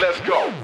Let's go.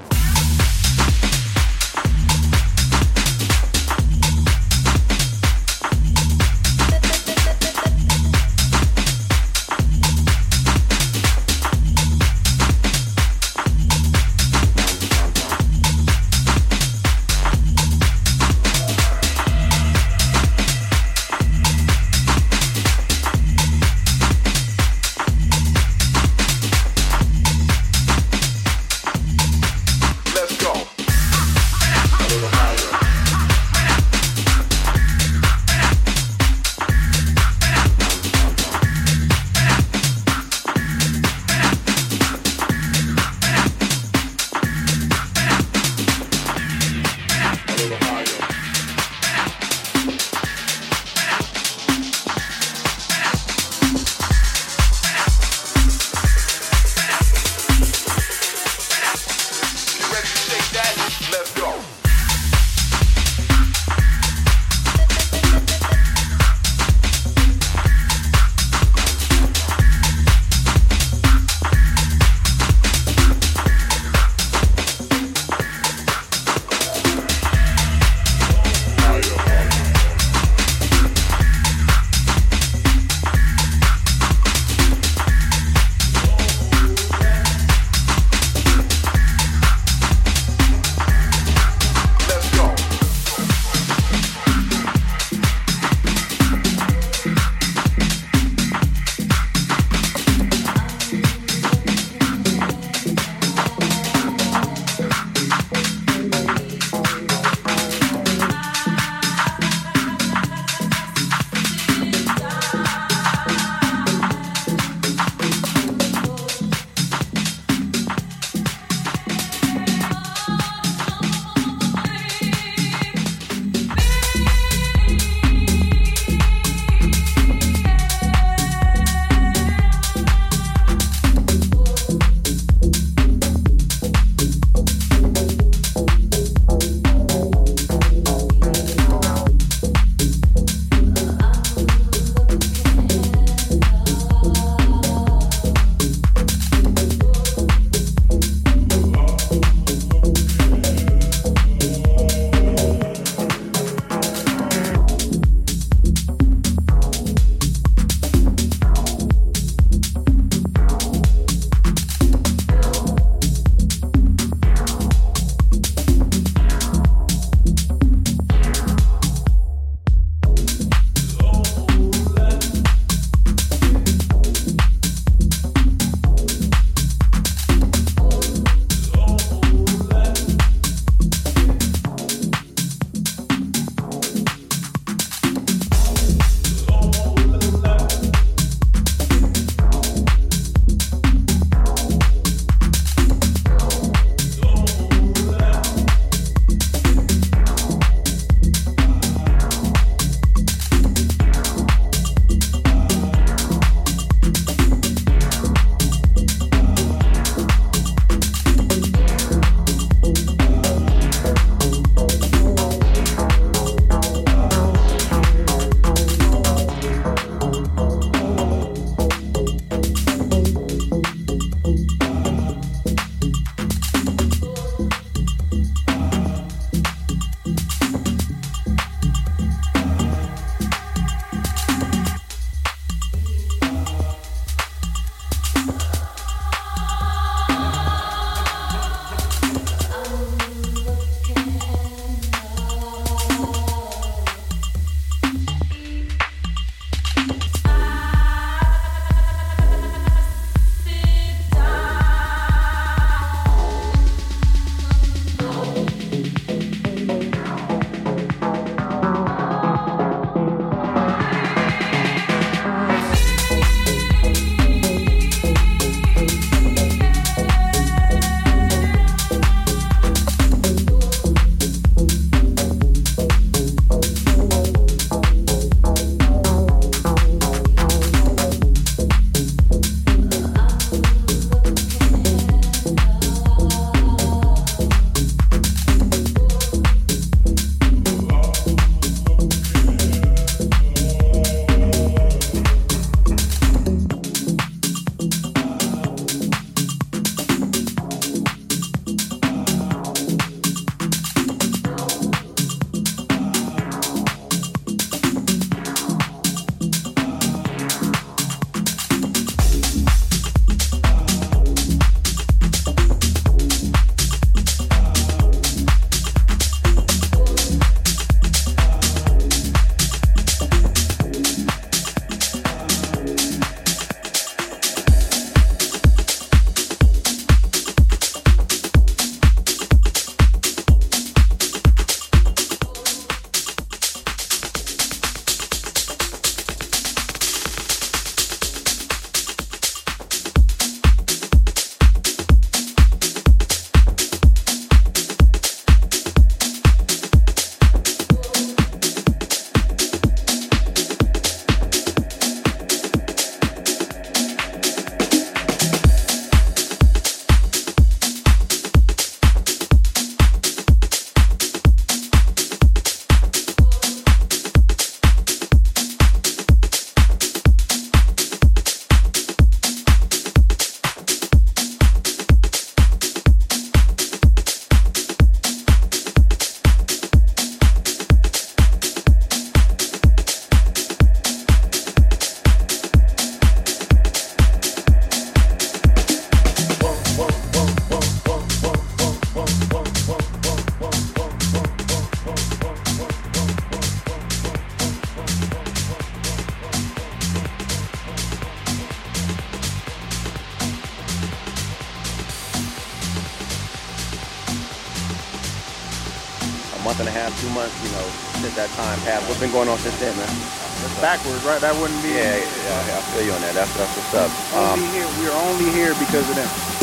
backwards, right? That wouldn't be. Yeah, yeah, I feel you on that. That's that's what's up. Only um, here, we're only here because of them.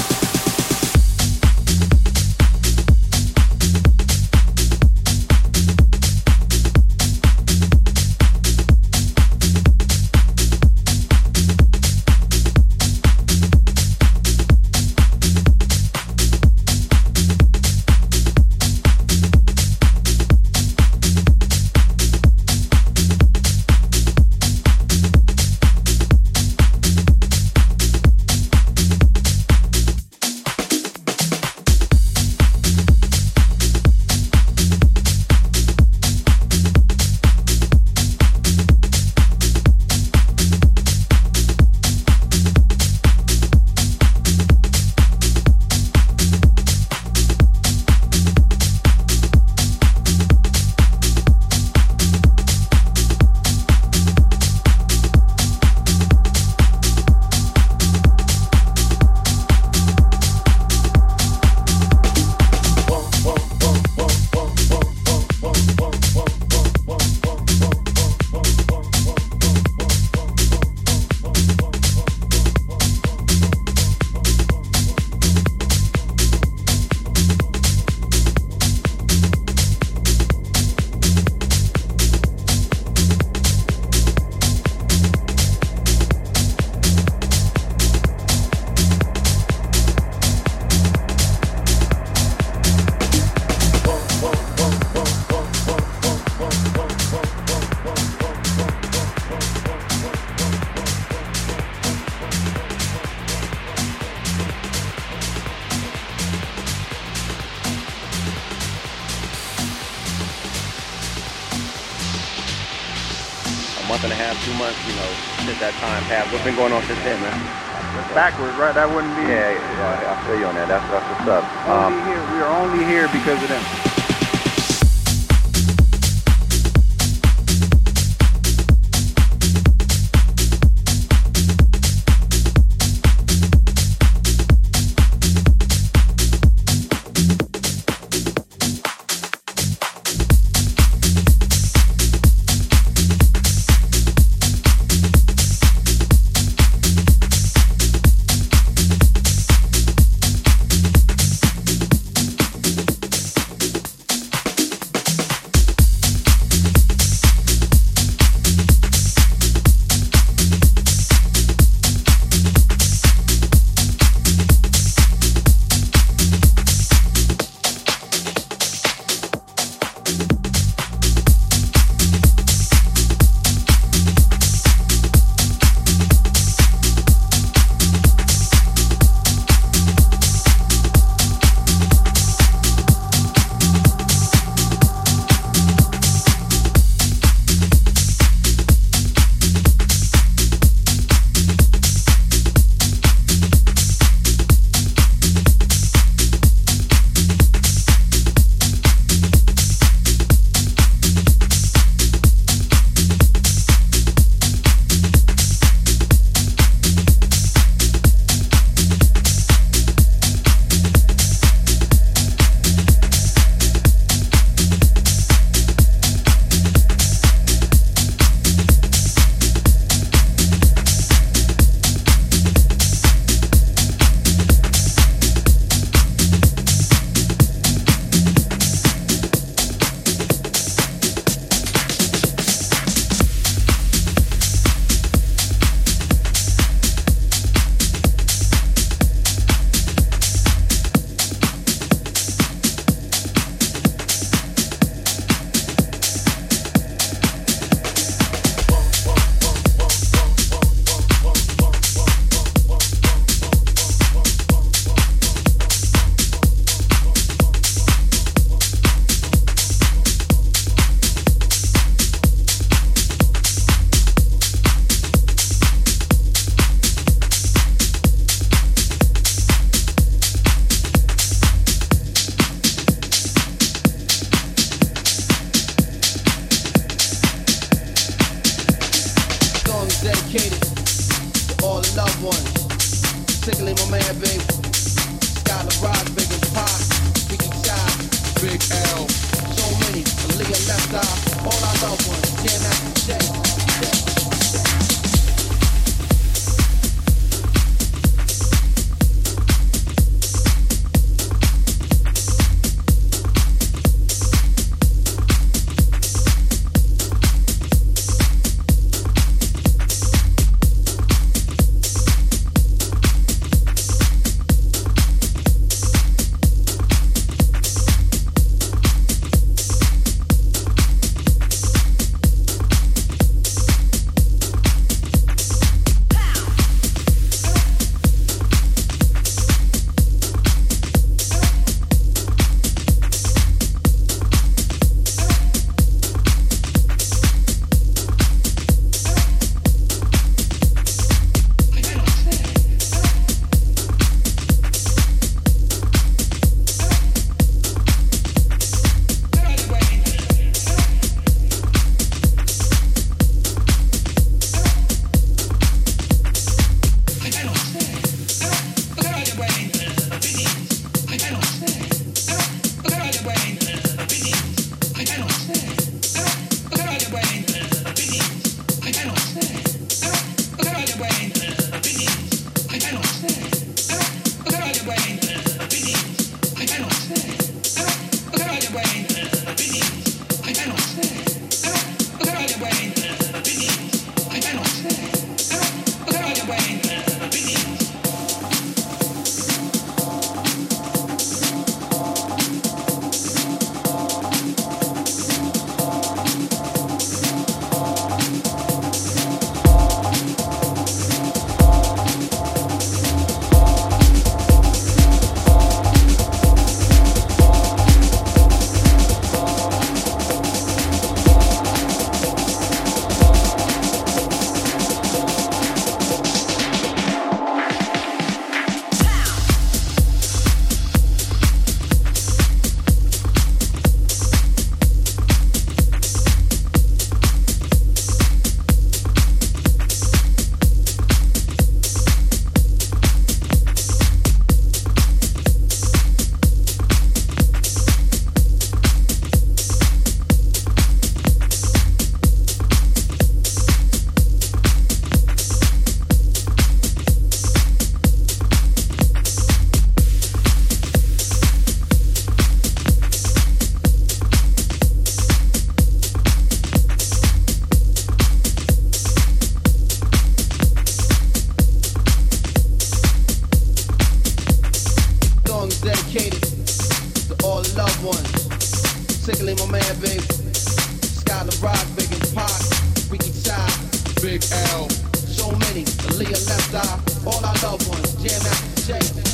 right, that wouldn't die. All our loved ones, jam out, shake.